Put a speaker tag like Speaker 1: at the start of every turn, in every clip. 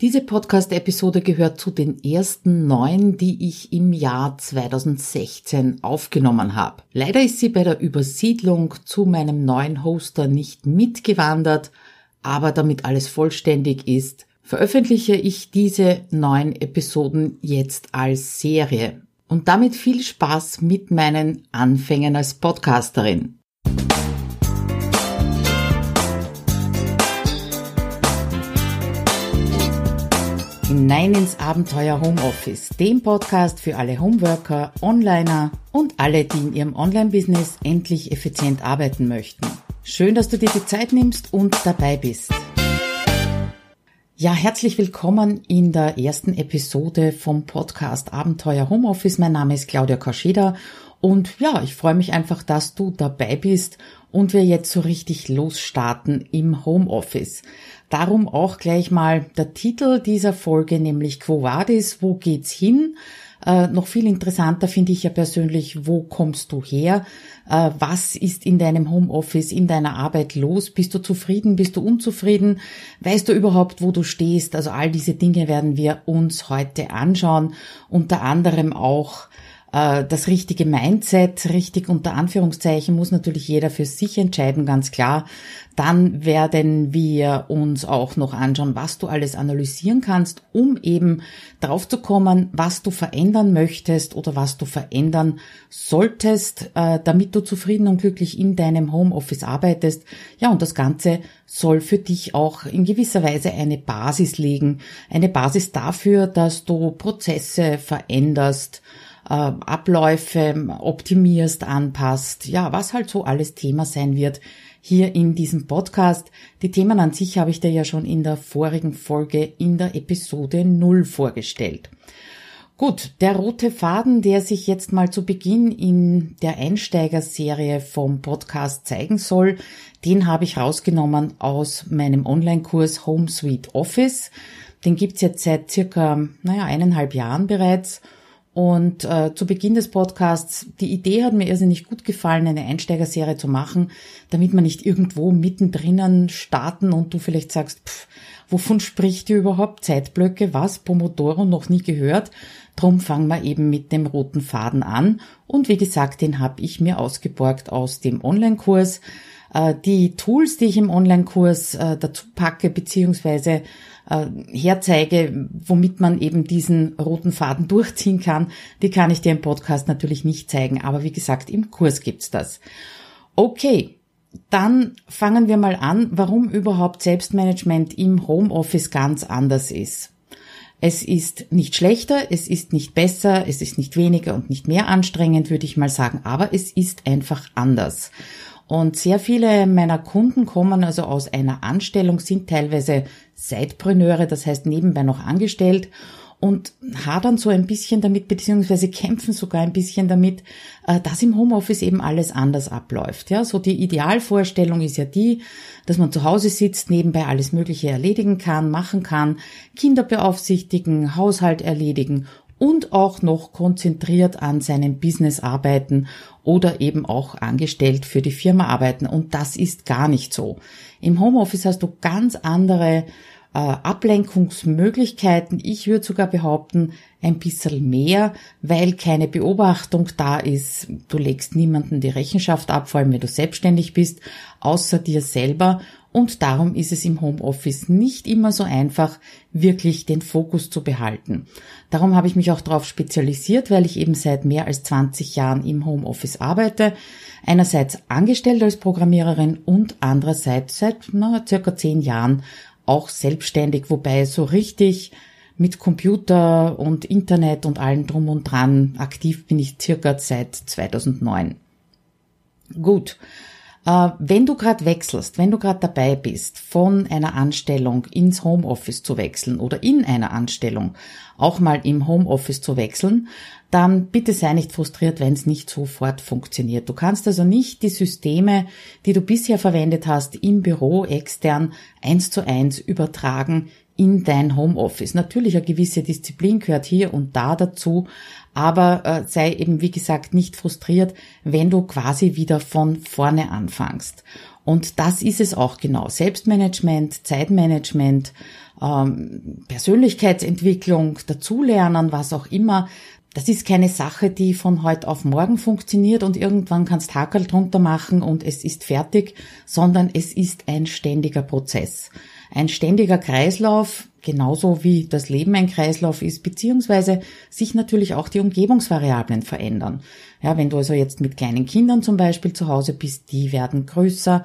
Speaker 1: Diese Podcast-Episode gehört zu den ersten neun, die ich im Jahr 2016 aufgenommen habe. Leider ist sie bei der Übersiedlung zu meinem neuen Hoster nicht mitgewandert, aber damit alles vollständig ist, veröffentliche ich diese neun Episoden jetzt als Serie. Und damit viel Spaß mit meinen Anfängen als Podcasterin. Hinein ins Abenteuer Homeoffice, dem Podcast für alle Homeworker, Onliner und alle, die in ihrem Online-Business endlich effizient arbeiten möchten. Schön, dass du dir die Zeit nimmst und dabei bist. Ja, herzlich willkommen in der ersten Episode vom Podcast Abenteuer Homeoffice. Mein Name ist Claudia Kascheda und ja, ich freue mich einfach, dass du dabei bist und wir jetzt so richtig losstarten im Homeoffice. Darum auch gleich mal der Titel dieser Folge, nämlich Quo Vadis, wo geht's hin? Äh, noch viel interessanter finde ich ja persönlich, wo kommst du her? Äh, was ist in deinem Homeoffice, in deiner Arbeit los? Bist du zufrieden? Bist du unzufrieden? Weißt du überhaupt, wo du stehst? Also all diese Dinge werden wir uns heute anschauen. Unter anderem auch das richtige Mindset, richtig unter Anführungszeichen, muss natürlich jeder für sich entscheiden, ganz klar. Dann werden wir uns auch noch anschauen, was du alles analysieren kannst, um eben drauf zu kommen, was du verändern möchtest oder was du verändern solltest, äh, damit du zufrieden und glücklich in deinem Homeoffice arbeitest. Ja, und das Ganze soll für dich auch in gewisser Weise eine Basis legen. Eine Basis dafür, dass du Prozesse veränderst, äh, Abläufe optimierst, anpasst, ja, was halt so alles Thema sein wird hier in diesem Podcast. Die Themen an sich habe ich dir ja schon in der vorigen Folge in der Episode 0 vorgestellt. Gut, der rote Faden, der sich jetzt mal zu Beginn in der Einsteigerserie vom Podcast zeigen soll, den habe ich rausgenommen aus meinem Online-Kurs Home Suite Office. Den gibt's jetzt seit circa, naja, eineinhalb Jahren bereits und äh, zu Beginn des Podcasts, die Idee hat mir irrsinnig gut gefallen, eine Einsteigerserie zu machen, damit man nicht irgendwo mittendrin starten und du vielleicht sagst, pff, wovon spricht ihr überhaupt? Zeitblöcke, was? Pomodoro noch nie gehört. Drum fangen wir eben mit dem roten Faden an. Und wie gesagt, den habe ich mir ausgeborgt aus dem Online-Kurs. Äh, die Tools, die ich im Online-Kurs äh, dazu packe, beziehungsweise äh, herzeige, womit man eben diesen roten Faden durchziehen kann, die kann ich dir im Podcast natürlich nicht zeigen. Aber wie gesagt, im Kurs gibt's das. Okay. Dann fangen wir mal an, warum überhaupt Selbstmanagement im Homeoffice ganz anders ist. Es ist nicht schlechter, es ist nicht besser, es ist nicht weniger und nicht mehr anstrengend, würde ich mal sagen, aber es ist einfach anders. Und sehr viele meiner Kunden kommen also aus einer Anstellung, sind teilweise Zeitpreneure, das heißt nebenbei noch angestellt und hadern so ein bisschen damit, beziehungsweise kämpfen sogar ein bisschen damit, äh, dass im Homeoffice eben alles anders abläuft. Ja, so die Idealvorstellung ist ja die, dass man zu Hause sitzt, nebenbei alles Mögliche erledigen kann, machen kann, Kinder beaufsichtigen, Haushalt erledigen und auch noch konzentriert an seinem Business arbeiten oder eben auch angestellt für die Firma arbeiten. Und das ist gar nicht so. Im Homeoffice hast du ganz andere äh, Ablenkungsmöglichkeiten. Ich würde sogar behaupten, ein bisschen mehr, weil keine Beobachtung da ist. Du legst niemanden die Rechenschaft ab, vor allem wenn du selbstständig bist, außer dir selber und darum ist es im Homeoffice nicht immer so einfach, wirklich den Fokus zu behalten. Darum habe ich mich auch darauf spezialisiert, weil ich eben seit mehr als 20 Jahren im Homeoffice arbeite. Einerseits angestellt als Programmiererin und andererseits seit na, circa 10 Jahren auch selbstständig, wobei so richtig mit Computer und Internet und allem drum und dran aktiv bin ich circa seit 2009. Gut, wenn du gerade wechselst, wenn du gerade dabei bist, von einer Anstellung ins Homeoffice zu wechseln oder in einer Anstellung auch mal im Homeoffice zu wechseln, dann bitte sei nicht frustriert, wenn es nicht sofort funktioniert. Du kannst also nicht die Systeme, die du bisher verwendet hast, im Büro extern eins zu eins übertragen in dein Homeoffice. Natürlich eine gewisse Disziplin gehört hier und da dazu, aber äh, sei eben wie gesagt nicht frustriert, wenn du quasi wieder von vorne anfängst. Und das ist es auch genau. Selbstmanagement, Zeitmanagement, ähm, Persönlichkeitsentwicklung, dazulernen, was auch immer. Das ist keine Sache, die von heute auf morgen funktioniert und irgendwann kannst Hakel drunter machen und es ist fertig, sondern es ist ein ständiger Prozess. Ein ständiger Kreislauf, genauso wie das Leben ein Kreislauf ist, beziehungsweise sich natürlich auch die Umgebungsvariablen verändern. Ja, wenn du also jetzt mit kleinen Kindern zum Beispiel zu Hause bist, die werden größer,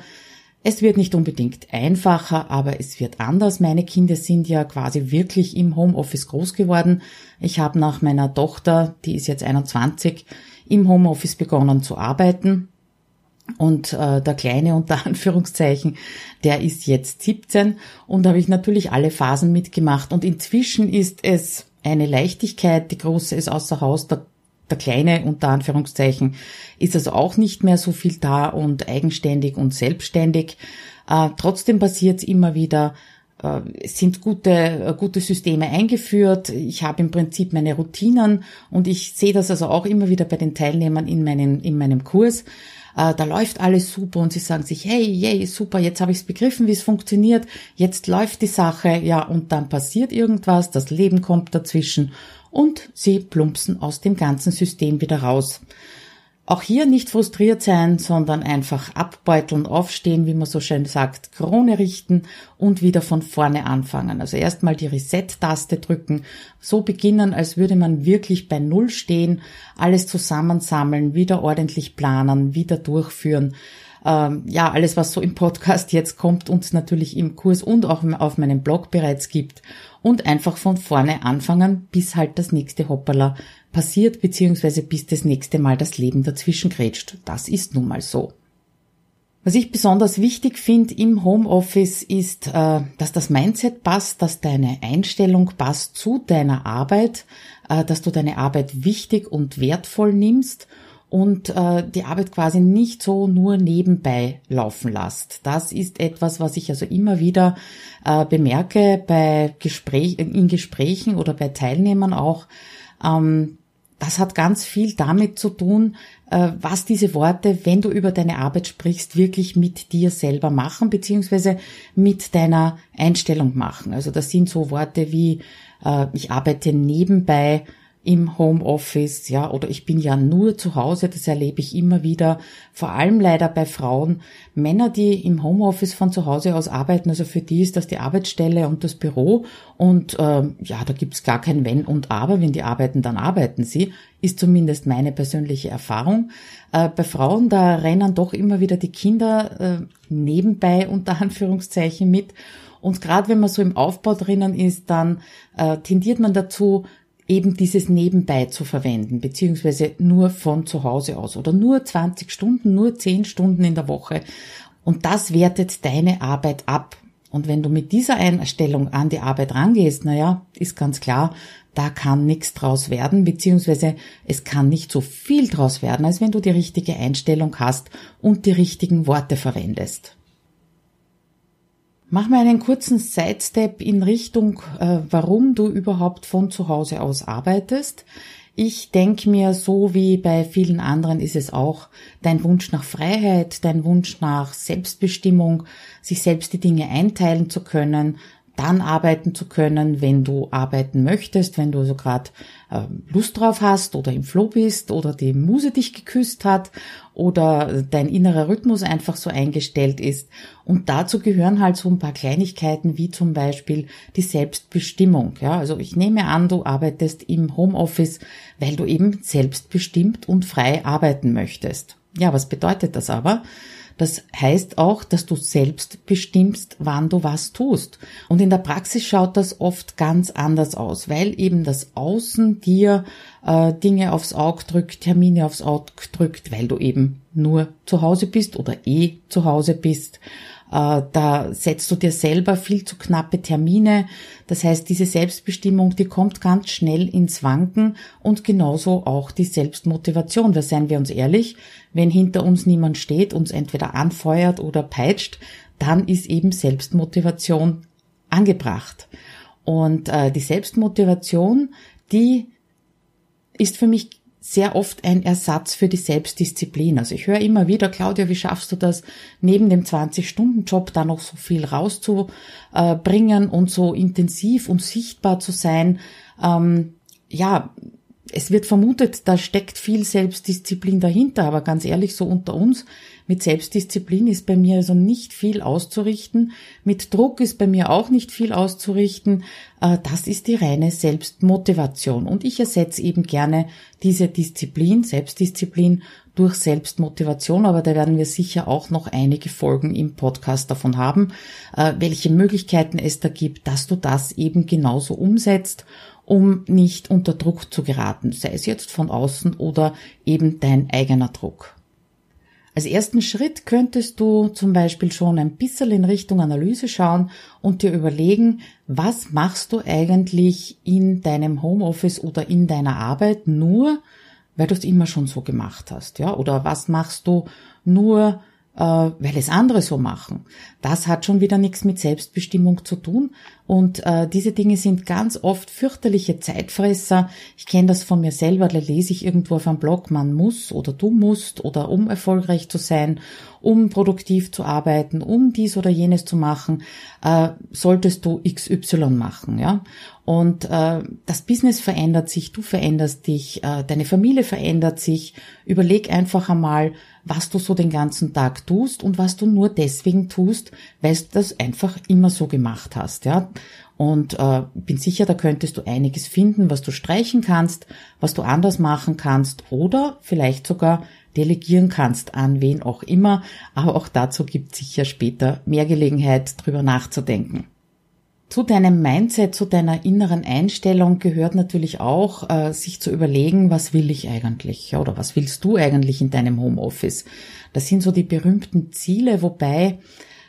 Speaker 1: es wird nicht unbedingt einfacher, aber es wird anders. Meine Kinder sind ja quasi wirklich im Homeoffice groß geworden. Ich habe nach meiner Tochter, die ist jetzt 21, im Homeoffice begonnen zu arbeiten. Und äh, der Kleine unter Anführungszeichen, der ist jetzt 17 und da habe ich natürlich alle Phasen mitgemacht. Und inzwischen ist es eine Leichtigkeit, die Große ist außer Haus, der der Kleine unter Anführungszeichen ist also auch nicht mehr so viel da und eigenständig und selbstständig. Äh, trotzdem passiert es immer wieder. Äh, es sind gute, äh, gute Systeme eingeführt. Ich habe im Prinzip meine Routinen und ich sehe das also auch immer wieder bei den Teilnehmern in meinem, in meinem Kurs. Äh, da läuft alles super und sie sagen sich, hey, yay, super, jetzt habe ich es begriffen, wie es funktioniert, jetzt läuft die Sache, ja, und dann passiert irgendwas, das Leben kommt dazwischen und sie plumpsen aus dem ganzen System wieder raus. Auch hier nicht frustriert sein, sondern einfach abbeuteln, aufstehen, wie man so schön sagt, Krone richten und wieder von vorne anfangen. Also erstmal die Reset-Taste drücken, so beginnen, als würde man wirklich bei Null stehen, alles zusammensammeln, wieder ordentlich planen, wieder durchführen. Ähm, ja, alles, was so im Podcast jetzt kommt und natürlich im Kurs und auch auf meinem Blog bereits gibt und einfach von vorne anfangen, bis halt das nächste Hoppala passiert, beziehungsweise bis das nächste Mal das Leben dazwischen grätscht. Das ist nun mal so. Was ich besonders wichtig finde im Homeoffice ist, äh, dass das Mindset passt, dass deine Einstellung passt zu deiner Arbeit, äh, dass du deine Arbeit wichtig und wertvoll nimmst und äh, die Arbeit quasi nicht so nur nebenbei laufen lässt. Das ist etwas, was ich also immer wieder äh, bemerke bei Gespräch, in Gesprächen oder bei Teilnehmern auch. Ähm, das hat ganz viel damit zu tun, äh, was diese Worte, wenn du über deine Arbeit sprichst, wirklich mit dir selber machen, beziehungsweise mit deiner Einstellung machen. Also das sind so Worte wie, äh, ich arbeite nebenbei im Homeoffice, ja, oder ich bin ja nur zu Hause, das erlebe ich immer wieder, vor allem leider bei Frauen. Männer, die im Homeoffice von zu Hause aus arbeiten, also für die ist das die Arbeitsstelle und das Büro und äh, ja, da gibt's gar kein Wenn und Aber, wenn die arbeiten, dann arbeiten sie, ist zumindest meine persönliche Erfahrung. Äh, bei Frauen, da rennen doch immer wieder die Kinder äh, nebenbei unter Anführungszeichen mit. Und gerade wenn man so im Aufbau drinnen ist, dann äh, tendiert man dazu, eben dieses nebenbei zu verwenden, beziehungsweise nur von zu Hause aus oder nur 20 Stunden, nur 10 Stunden in der Woche. Und das wertet deine Arbeit ab. Und wenn du mit dieser Einstellung an die Arbeit rangehst, naja, ist ganz klar, da kann nichts draus werden, beziehungsweise es kann nicht so viel draus werden, als wenn du die richtige Einstellung hast und die richtigen Worte verwendest. Mach mal einen kurzen Sidestep in Richtung, äh, warum du überhaupt von zu Hause aus arbeitest. Ich denke mir, so wie bei vielen anderen ist es auch dein Wunsch nach Freiheit, dein Wunsch nach Selbstbestimmung, sich selbst die Dinge einteilen zu können, dann arbeiten zu können, wenn du arbeiten möchtest, wenn du so gerade äh, Lust drauf hast oder im Flow bist oder die Muse dich geküsst hat oder dein innerer Rhythmus einfach so eingestellt ist. Und dazu gehören halt so ein paar Kleinigkeiten wie zum Beispiel die Selbstbestimmung. Ja, also ich nehme an, du arbeitest im Homeoffice, weil du eben selbstbestimmt und frei arbeiten möchtest. Ja, was bedeutet das aber? Das heißt auch, dass du selbst bestimmst, wann du was tust. Und in der Praxis schaut das oft ganz anders aus, weil eben das Außen dir äh, Dinge aufs Auge drückt, Termine aufs Auge drückt, weil du eben nur zu Hause bist oder eh zu Hause bist. Äh, da setzt du dir selber viel zu knappe Termine. Das heißt, diese Selbstbestimmung, die kommt ganz schnell ins Wanken und genauso auch die Selbstmotivation. Da seien wir uns ehrlich, wenn hinter uns niemand steht, uns entweder anfeuert oder peitscht, dann ist eben Selbstmotivation angebracht. Und äh, die Selbstmotivation, die ist für mich sehr oft ein Ersatz für die Selbstdisziplin. Also ich höre immer wieder, Claudia, wie schaffst du das, neben dem 20-Stunden-Job da noch so viel rauszubringen und so intensiv und sichtbar zu sein? Ähm, ja, es wird vermutet, da steckt viel Selbstdisziplin dahinter, aber ganz ehrlich, so unter uns, mit Selbstdisziplin ist bei mir also nicht viel auszurichten, mit Druck ist bei mir auch nicht viel auszurichten, äh, das ist die reine Selbstmotivation. Und ich ersetze eben gerne diese Disziplin, Selbstdisziplin durch Selbstmotivation, aber da werden wir sicher auch noch einige Folgen im Podcast davon haben, äh, welche Möglichkeiten es da gibt, dass du das eben genauso umsetzt um nicht unter Druck zu geraten, sei es jetzt von außen oder eben dein eigener Druck. Als ersten Schritt könntest du zum Beispiel schon ein bisschen in Richtung Analyse schauen und dir überlegen, was machst du eigentlich in deinem Homeoffice oder in deiner Arbeit nur, weil du es immer schon so gemacht hast, ja? Oder was machst du nur, äh, weil es andere so machen. Das hat schon wieder nichts mit Selbstbestimmung zu tun. Und äh, diese Dinge sind ganz oft fürchterliche Zeitfresser. Ich kenne das von mir selber, da lese ich irgendwo auf einem Blog, man muss oder du musst oder um erfolgreich zu sein, um produktiv zu arbeiten, um dies oder jenes zu machen, äh, solltest du XY machen, ja. Und äh, das Business verändert sich, du veränderst dich, äh, deine Familie verändert sich. Überleg einfach einmal, was du so den ganzen Tag tust und was du nur deswegen tust, weil du das einfach immer so gemacht hast, ja. Und äh, bin sicher, da könntest du einiges finden, was du streichen kannst, was du anders machen kannst oder vielleicht sogar delegieren kannst an wen auch immer. Aber auch dazu gibt sicher später mehr Gelegenheit, drüber nachzudenken. Zu deinem Mindset, zu deiner inneren Einstellung gehört natürlich auch, äh, sich zu überlegen, was will ich eigentlich oder was willst du eigentlich in deinem Homeoffice. Das sind so die berühmten Ziele, wobei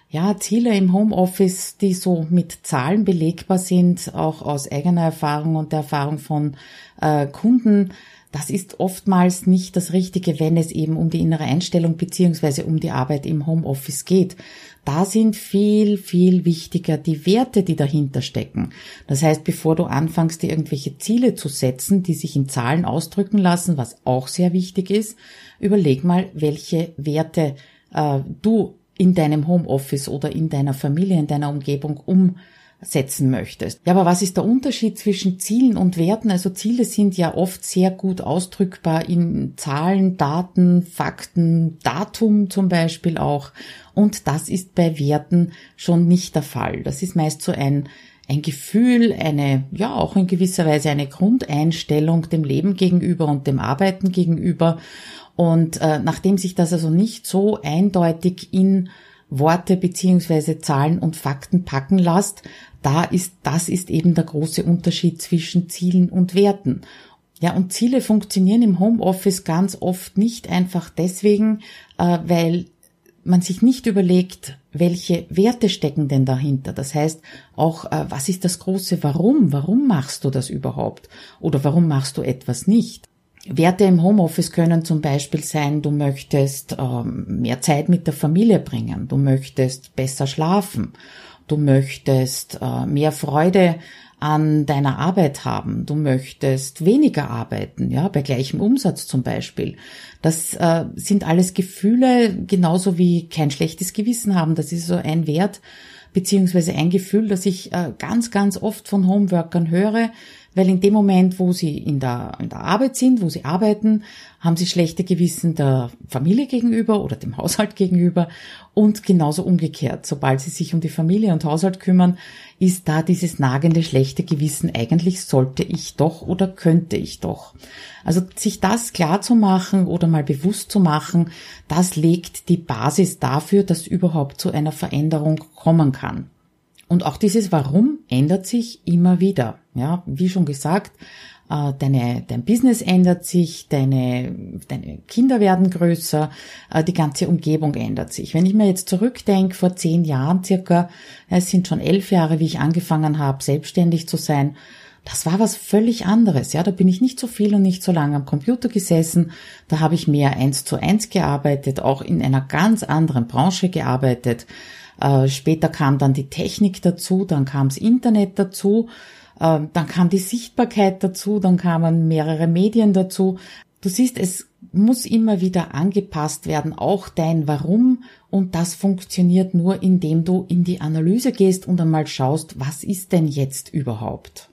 Speaker 1: ja, Ziele im Homeoffice, die so mit Zahlen belegbar sind, auch aus eigener Erfahrung und der Erfahrung von äh, Kunden, das ist oftmals nicht das Richtige, wenn es eben um die innere Einstellung beziehungsweise um die Arbeit im Homeoffice geht. Da sind viel, viel wichtiger die Werte, die dahinter stecken. Das heißt, bevor du anfängst, dir irgendwelche Ziele zu setzen, die sich in Zahlen ausdrücken lassen, was auch sehr wichtig ist, überleg mal, welche Werte äh, du in deinem Homeoffice oder in deiner Familie, in deiner Umgebung um setzen möchtest. Ja, aber was ist der Unterschied zwischen Zielen und Werten? Also Ziele sind ja oft sehr gut ausdrückbar in Zahlen, Daten, Fakten, Datum zum Beispiel auch. Und das ist bei Werten schon nicht der Fall. Das ist meist so ein ein Gefühl, eine, ja, auch in gewisser Weise eine Grundeinstellung dem Leben gegenüber und dem Arbeiten gegenüber. Und äh, nachdem sich das also nicht so eindeutig in Worte beziehungsweise Zahlen und Fakten packen lässt, da ist, das ist eben der große Unterschied zwischen Zielen und Werten. Ja, und Ziele funktionieren im Homeoffice ganz oft nicht einfach deswegen, äh, weil man sich nicht überlegt, welche Werte stecken denn dahinter. Das heißt auch, äh, was ist das große Warum? Warum machst du das überhaupt? Oder warum machst du etwas nicht? Werte im Homeoffice können zum Beispiel sein, du möchtest ähm, mehr Zeit mit der Familie bringen, du möchtest besser schlafen, du möchtest äh, mehr Freude an deiner Arbeit haben, du möchtest weniger arbeiten, ja, bei gleichem Umsatz zum Beispiel. Das äh, sind alles Gefühle, genauso wie kein schlechtes Gewissen haben. Das ist so ein Wert beziehungsweise ein Gefühl, das ich äh, ganz, ganz oft von Homeworkern höre, weil in dem Moment, wo sie in der, in der Arbeit sind, wo sie arbeiten, haben sie schlechte Gewissen der Familie gegenüber oder dem Haushalt gegenüber und genauso umgekehrt. Sobald sie sich um die Familie und Haushalt kümmern, ist da dieses nagende schlechte Gewissen, eigentlich sollte ich doch oder könnte ich doch. Also sich das klar zu machen oder mal bewusst zu machen, das legt die Basis dafür, dass überhaupt zu einer Veränderung kommen kann. Und auch dieses Warum ändert sich immer wieder. Ja, wie schon gesagt, äh, deine, dein Business ändert sich, deine, deine Kinder werden größer, äh, die ganze Umgebung ändert sich. Wenn ich mir jetzt zurückdenke, vor zehn Jahren circa, es sind schon elf Jahre, wie ich angefangen habe, selbstständig zu sein, das war was völlig anderes. Ja, da bin ich nicht so viel und nicht so lange am Computer gesessen. Da habe ich mehr eins zu eins gearbeitet, auch in einer ganz anderen Branche gearbeitet. Äh, später kam dann die Technik dazu, dann kam das Internet dazu, äh, dann kam die Sichtbarkeit dazu, dann kamen mehrere Medien dazu. Du siehst, es muss immer wieder angepasst werden, auch dein Warum. Und das funktioniert nur, indem du in die Analyse gehst und einmal schaust, was ist denn jetzt überhaupt?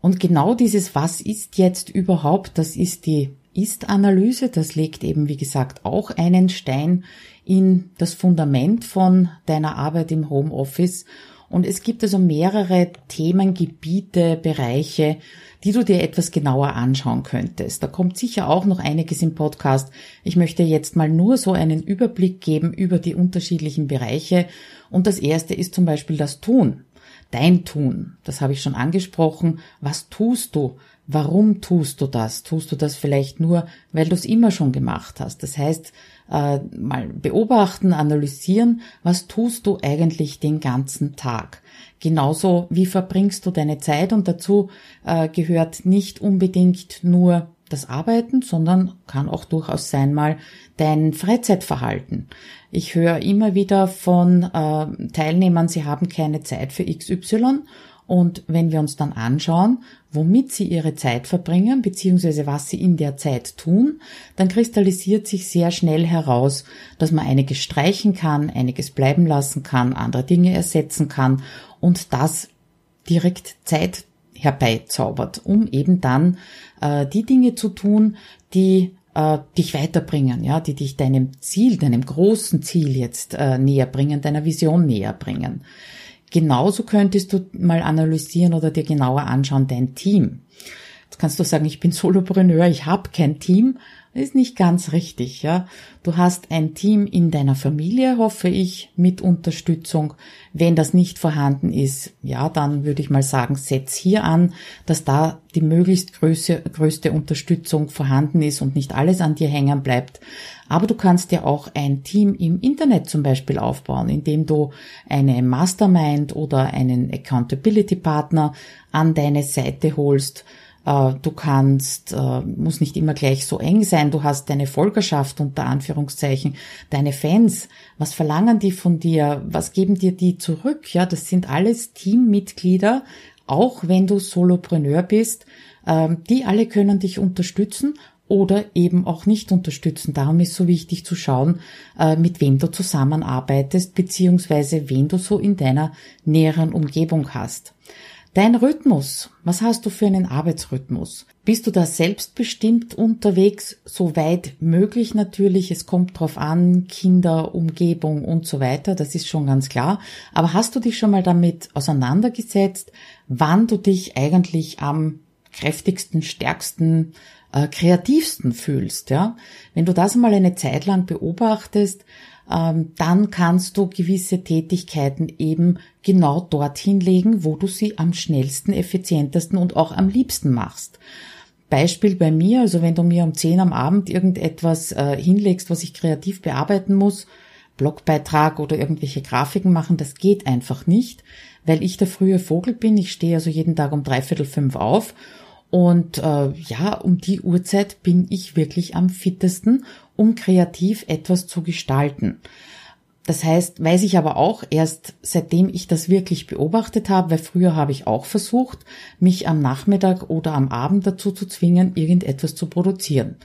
Speaker 1: Und genau dieses Was ist jetzt überhaupt, das ist die Ist-Analyse. Das legt eben, wie gesagt, auch einen Stein in das Fundament von deiner Arbeit im Homeoffice. Und es gibt also mehrere Themengebiete, Bereiche, die du dir etwas genauer anschauen könntest. Da kommt sicher auch noch einiges im Podcast. Ich möchte jetzt mal nur so einen Überblick geben über die unterschiedlichen Bereiche. Und das erste ist zum Beispiel das Tun. Dein Tun. Das habe ich schon angesprochen. Was tust du? Warum tust du das? Tust du das vielleicht nur, weil du es immer schon gemacht hast? Das heißt, äh, mal beobachten, analysieren, was tust du eigentlich den ganzen Tag? Genauso wie verbringst du deine Zeit und dazu äh, gehört nicht unbedingt nur das Arbeiten, sondern kann auch durchaus sein mal dein Freizeitverhalten. Ich höre immer wieder von äh, Teilnehmern, sie haben keine Zeit für XY und wenn wir uns dann anschauen, womit sie ihre Zeit verbringen, beziehungsweise was sie in der Zeit tun, dann kristallisiert sich sehr schnell heraus, dass man einiges streichen kann, einiges bleiben lassen kann, andere Dinge ersetzen kann und das direkt Zeit herbeizaubert, um eben dann äh, die Dinge zu tun, die äh, dich weiterbringen, ja, die dich deinem Ziel, deinem großen Ziel jetzt äh, näher bringen, deiner Vision näher bringen. Genauso könntest du mal analysieren oder dir genauer anschauen, dein Team. Jetzt kannst du sagen, ich bin Solopreneur, ich habe kein Team. Ist nicht ganz richtig, ja. Du hast ein Team in deiner Familie, hoffe ich, mit Unterstützung. Wenn das nicht vorhanden ist, ja, dann würde ich mal sagen, setz hier an, dass da die möglichst größte, größte Unterstützung vorhanden ist und nicht alles an dir hängen bleibt. Aber du kannst dir auch ein Team im Internet zum Beispiel aufbauen, indem du eine Mastermind oder einen Accountability Partner an deine Seite holst, du kannst, äh, muss nicht immer gleich so eng sein. Du hast deine Folgerschaft unter Anführungszeichen, deine Fans. Was verlangen die von dir? Was geben dir die zurück? Ja, das sind alles Teammitglieder, auch wenn du Solopreneur bist. Ähm, die alle können dich unterstützen oder eben auch nicht unterstützen. Darum ist so wichtig zu schauen, äh, mit wem du zusammenarbeitest, beziehungsweise wen du so in deiner näheren Umgebung hast. Dein Rhythmus. Was hast du für einen Arbeitsrhythmus? Bist du da selbstbestimmt unterwegs? Soweit möglich natürlich. Es kommt drauf an, Kinder, Umgebung und so weiter. Das ist schon ganz klar. Aber hast du dich schon mal damit auseinandergesetzt, wann du dich eigentlich am kräftigsten, stärksten, äh, kreativsten fühlst, ja? Wenn du das mal eine Zeit lang beobachtest, dann kannst du gewisse Tätigkeiten eben genau dorthin legen, wo du sie am schnellsten, effizientesten und auch am liebsten machst. Beispiel bei mir, also wenn du mir um 10 am Abend irgendetwas äh, hinlegst, was ich kreativ bearbeiten muss, Blogbeitrag oder irgendwelche Grafiken machen, das geht einfach nicht, weil ich der frühe Vogel bin. Ich stehe also jeden Tag um dreiviertel fünf auf und äh, ja, um die Uhrzeit bin ich wirklich am fittesten, um kreativ etwas zu gestalten. Das heißt, weiß ich aber auch erst seitdem ich das wirklich beobachtet habe, weil früher habe ich auch versucht, mich am Nachmittag oder am Abend dazu zu zwingen, irgendetwas zu produzieren.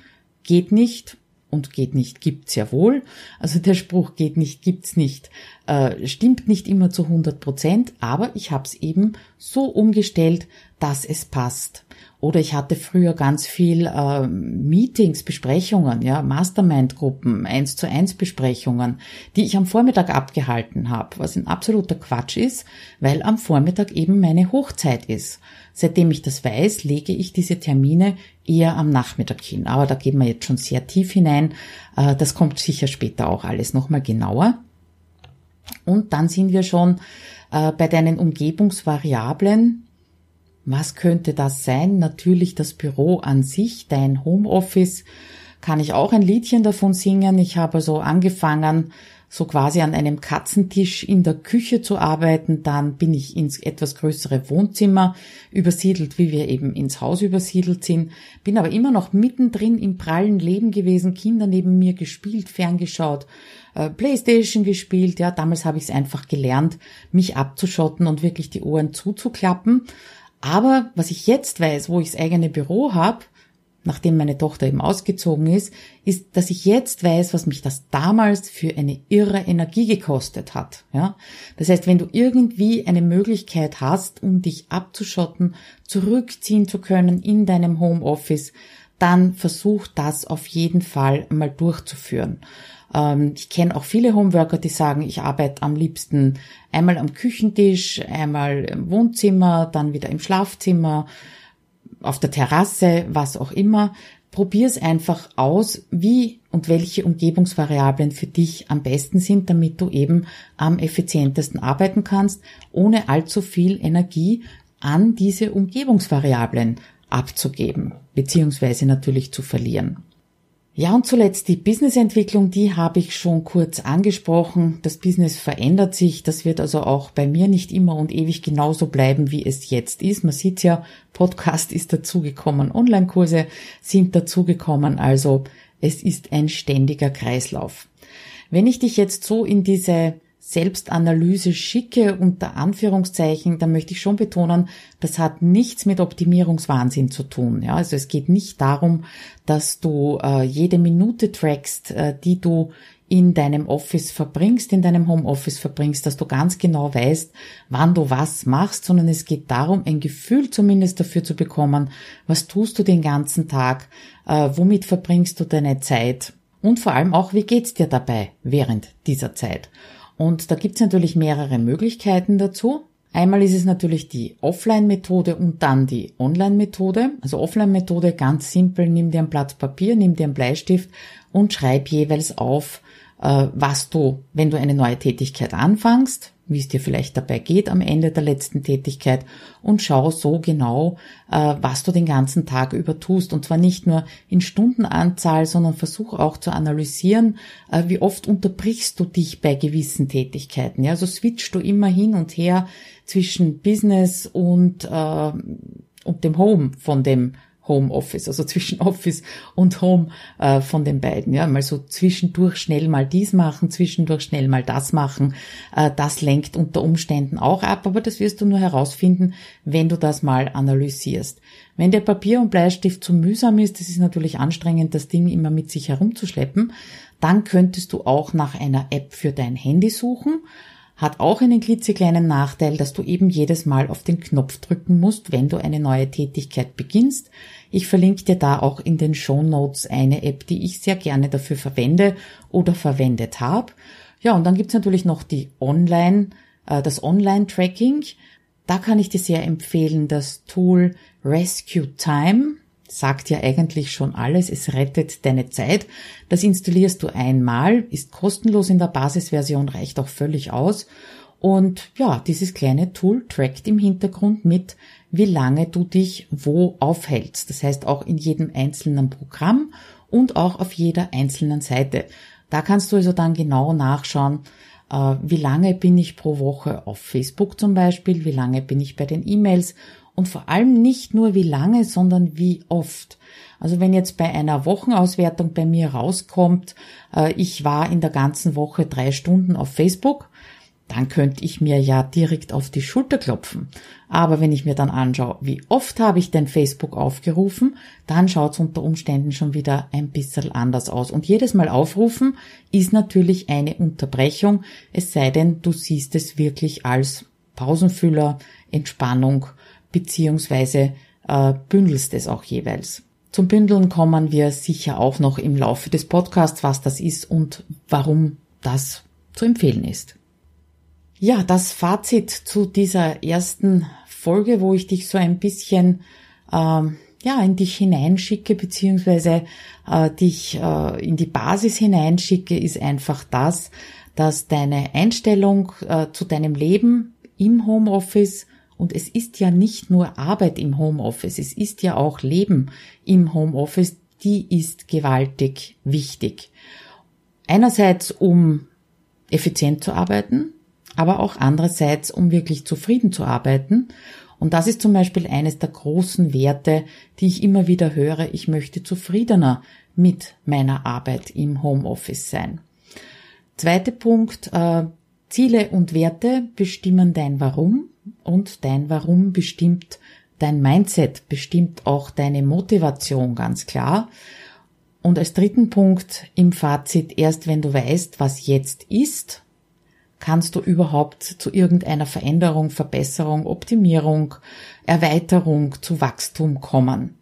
Speaker 1: Geht nicht und geht nicht gibt's ja wohl. Also der Spruch geht nicht gibt's nicht äh, stimmt nicht immer zu 100 Prozent, aber ich habe es eben so umgestellt, dass es passt. Oder ich hatte früher ganz viel äh, Meetings, Besprechungen, ja, Mastermind-Gruppen, eins zu eins Besprechungen, die ich am Vormittag abgehalten habe, was ein absoluter Quatsch ist, weil am Vormittag eben meine Hochzeit ist. Seitdem ich das weiß, lege ich diese Termine eher am Nachmittag hin. Aber da gehen wir jetzt schon sehr tief hinein. Äh, das kommt sicher später auch alles nochmal genauer. Und dann sind wir schon äh, bei deinen Umgebungsvariablen. Was könnte das sein? Natürlich das Büro an sich, dein Homeoffice. Kann ich auch ein Liedchen davon singen. Ich habe so angefangen, so quasi an einem Katzentisch in der Küche zu arbeiten. Dann bin ich ins etwas größere Wohnzimmer übersiedelt, wie wir eben ins Haus übersiedelt sind. Bin aber immer noch mittendrin im prallen Leben gewesen, Kinder neben mir gespielt, ferngeschaut, äh, Playstation gespielt. Ja, damals habe ich es einfach gelernt, mich abzuschotten und wirklich die Ohren zuzuklappen. Aber was ich jetzt weiß, wo ich das eigene Büro habe, nachdem meine Tochter eben ausgezogen ist, ist, dass ich jetzt weiß, was mich das damals für eine irre Energie gekostet hat. Ja? Das heißt, wenn du irgendwie eine Möglichkeit hast, um dich abzuschotten, zurückziehen zu können in deinem Homeoffice, dann versuch das auf jeden Fall mal durchzuführen. Ähm, ich kenne auch viele Homeworker, die sagen, ich arbeite am liebsten einmal am Küchentisch, einmal im Wohnzimmer, dann wieder im Schlafzimmer, auf der Terrasse, was auch immer. Probier es einfach aus, wie und welche Umgebungsvariablen für dich am besten sind, damit du eben am effizientesten arbeiten kannst, ohne allzu viel Energie an diese Umgebungsvariablen abzugeben, beziehungsweise natürlich zu verlieren. Ja, und zuletzt die Businessentwicklung, die habe ich schon kurz angesprochen. Das Business verändert sich. Das wird also auch bei mir nicht immer und ewig genauso bleiben, wie es jetzt ist. Man sieht ja, Podcast ist dazugekommen, Online-Kurse sind dazugekommen. Also es ist ein ständiger Kreislauf. Wenn ich dich jetzt so in diese Selbstanalyse schicke unter Anführungszeichen, dann möchte ich schon betonen, das hat nichts mit Optimierungswahnsinn zu tun. Ja, also es geht nicht darum, dass du äh, jede Minute trackst, äh, die du in deinem Office verbringst, in deinem Homeoffice verbringst, dass du ganz genau weißt, wann du was machst, sondern es geht darum, ein Gefühl zumindest dafür zu bekommen, was tust du den ganzen Tag, äh, womit verbringst du deine Zeit und vor allem auch, wie geht's dir dabei während dieser Zeit. Und da gibt's natürlich mehrere Möglichkeiten dazu. Einmal ist es natürlich die Offline-Methode und dann die Online-Methode. Also Offline-Methode ganz simpel, nimm dir ein Blatt Papier, nimm dir einen Bleistift und schreib jeweils auf, was du, wenn du eine neue Tätigkeit anfängst, wie es dir vielleicht dabei geht am Ende der letzten Tätigkeit und schau so genau, äh, was du den ganzen Tag über tust. Und zwar nicht nur in Stundenanzahl, sondern versuch auch zu analysieren, äh, wie oft unterbrichst du dich bei gewissen Tätigkeiten. Ja, also switchst du immer hin und her zwischen Business und, äh, und dem Home von dem Homeoffice, also zwischen Office und Home äh, von den beiden. Ja, mal so zwischendurch schnell mal dies machen, zwischendurch schnell mal das machen. Äh, das lenkt unter Umständen auch ab, aber das wirst du nur herausfinden, wenn du das mal analysierst. Wenn der Papier und Bleistift zu mühsam ist, das ist natürlich anstrengend, das Ding immer mit sich herumzuschleppen, dann könntest du auch nach einer App für dein Handy suchen hat auch einen klitzekleinen Nachteil, dass du eben jedes Mal auf den Knopf drücken musst, wenn du eine neue Tätigkeit beginnst. Ich verlinke dir da auch in den Show Notes eine App, die ich sehr gerne dafür verwende oder verwendet habe. Ja, und dann gibt's natürlich noch die Online, äh, das Online-Tracking. Da kann ich dir sehr empfehlen, das Tool Rescue Time. Sagt ja eigentlich schon alles, es rettet deine Zeit. Das installierst du einmal, ist kostenlos in der Basisversion, reicht auch völlig aus. Und ja, dieses kleine Tool trackt im Hintergrund mit, wie lange du dich wo aufhältst. Das heißt auch in jedem einzelnen Programm und auch auf jeder einzelnen Seite. Da kannst du also dann genau nachschauen, äh, wie lange bin ich pro Woche auf Facebook zum Beispiel, wie lange bin ich bei den E-Mails und vor allem nicht nur wie lange, sondern wie oft. Also wenn jetzt bei einer Wochenauswertung bei mir rauskommt, äh, ich war in der ganzen Woche drei Stunden auf Facebook, dann könnte ich mir ja direkt auf die Schulter klopfen. Aber wenn ich mir dann anschaue, wie oft habe ich denn Facebook aufgerufen, dann schaut es unter Umständen schon wieder ein bisschen anders aus. Und jedes Mal aufrufen ist natürlich eine Unterbrechung, es sei denn, du siehst es wirklich als Pausenfüller, Entspannung, beziehungsweise äh, bündelst es auch jeweils. Zum Bündeln kommen wir sicher auch noch im Laufe des Podcasts, was das ist und warum das zu empfehlen ist. Ja, das Fazit zu dieser ersten Folge, wo ich dich so ein bisschen ähm, ja in dich hineinschicke beziehungsweise äh, dich äh, in die Basis hineinschicke, ist einfach das, dass deine Einstellung äh, zu deinem Leben im Homeoffice und es ist ja nicht nur Arbeit im Homeoffice, es ist ja auch Leben im Homeoffice, die ist gewaltig wichtig. Einerseits, um effizient zu arbeiten, aber auch andererseits, um wirklich zufrieden zu arbeiten. Und das ist zum Beispiel eines der großen Werte, die ich immer wieder höre. Ich möchte zufriedener mit meiner Arbeit im Homeoffice sein. Zweiter Punkt, äh, Ziele und Werte bestimmen dein Warum und dein Warum bestimmt dein Mindset bestimmt auch deine Motivation ganz klar. Und als dritten Punkt im Fazit, erst wenn du weißt, was jetzt ist, kannst du überhaupt zu irgendeiner Veränderung, Verbesserung, Optimierung, Erweiterung, zu Wachstum kommen.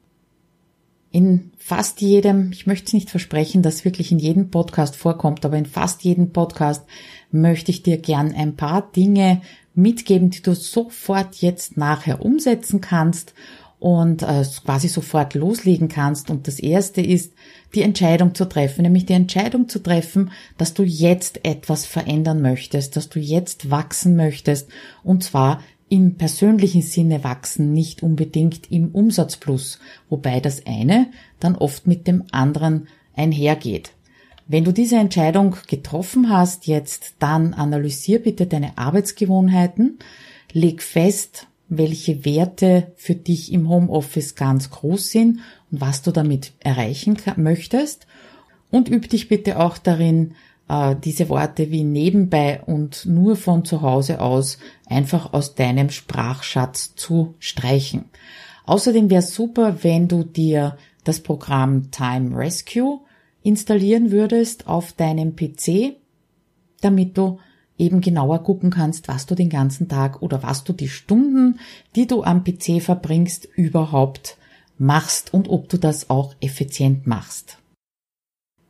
Speaker 1: In fast jedem, ich möchte es nicht versprechen, dass wirklich in jedem Podcast vorkommt, aber in fast jedem Podcast möchte ich dir gern ein paar Dinge mitgeben, die du sofort jetzt nachher umsetzen kannst und äh, quasi sofort loslegen kannst. Und das erste ist, die Entscheidung zu treffen, nämlich die Entscheidung zu treffen, dass du jetzt etwas verändern möchtest, dass du jetzt wachsen möchtest und zwar im persönlichen Sinne wachsen, nicht unbedingt im Umsatzplus, wobei das eine dann oft mit dem anderen einhergeht. Wenn du diese Entscheidung getroffen hast jetzt, dann analysier bitte deine Arbeitsgewohnheiten, leg fest, welche Werte für dich im Homeoffice ganz groß sind und was du damit erreichen möchtest. Und üb dich bitte auch darin, äh, diese Worte wie nebenbei und nur von zu Hause aus einfach aus deinem Sprachschatz zu streichen. Außerdem wäre super, wenn du dir das Programm Time Rescue installieren würdest auf deinem PC, damit du eben genauer gucken kannst, was du den ganzen Tag oder was du die Stunden, die du am PC verbringst, überhaupt machst und ob du das auch effizient machst.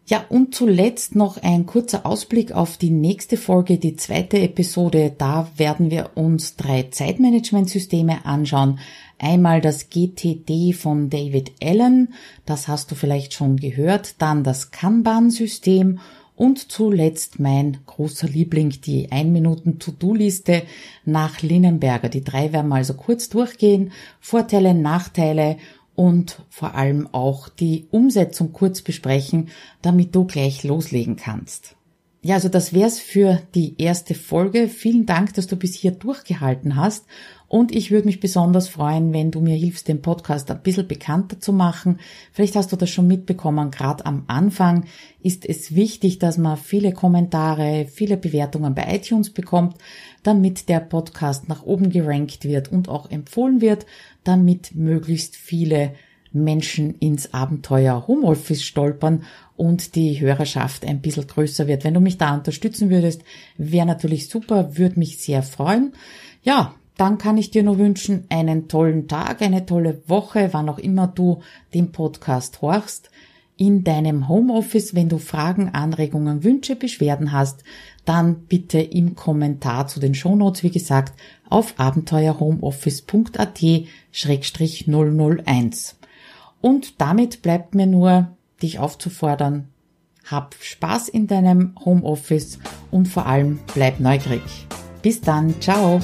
Speaker 1: Ja, und zuletzt noch ein kurzer Ausblick auf die nächste Folge, die zweite Episode. Da werden wir uns drei Zeitmanagementsysteme anschauen. Einmal das GTD von David Allen, das hast du vielleicht schon gehört, dann das Kanban-System und zuletzt mein großer Liebling, die 1 Minuten To-Do-Liste nach Linnenberger. Die drei werden wir also kurz durchgehen. Vorteile, Nachteile und vor allem auch die Umsetzung kurz besprechen, damit du gleich loslegen kannst. Ja, also das wär's für die erste Folge. Vielen Dank, dass du bis hier durchgehalten hast und ich würde mich besonders freuen, wenn du mir hilfst, den Podcast ein bisschen bekannter zu machen. Vielleicht hast du das schon mitbekommen, gerade am Anfang ist es wichtig, dass man viele Kommentare, viele Bewertungen bei iTunes bekommt, damit der Podcast nach oben gerankt wird und auch empfohlen wird, damit möglichst viele Menschen ins Abenteuer Homeoffice stolpern und die Hörerschaft ein bisschen größer wird. Wenn du mich da unterstützen würdest, wäre natürlich super, würde mich sehr freuen. Ja, dann kann ich dir nur wünschen einen tollen Tag, eine tolle Woche, wann auch immer du den Podcast horchst. In deinem Homeoffice, wenn du Fragen, Anregungen, Wünsche, Beschwerden hast, dann bitte im Kommentar zu den Shownotes, wie gesagt, auf abenteuerhomeoffice.at-001. Und damit bleibt mir nur, dich aufzufordern, hab Spaß in deinem Homeoffice und vor allem bleib neugierig. Bis dann, ciao!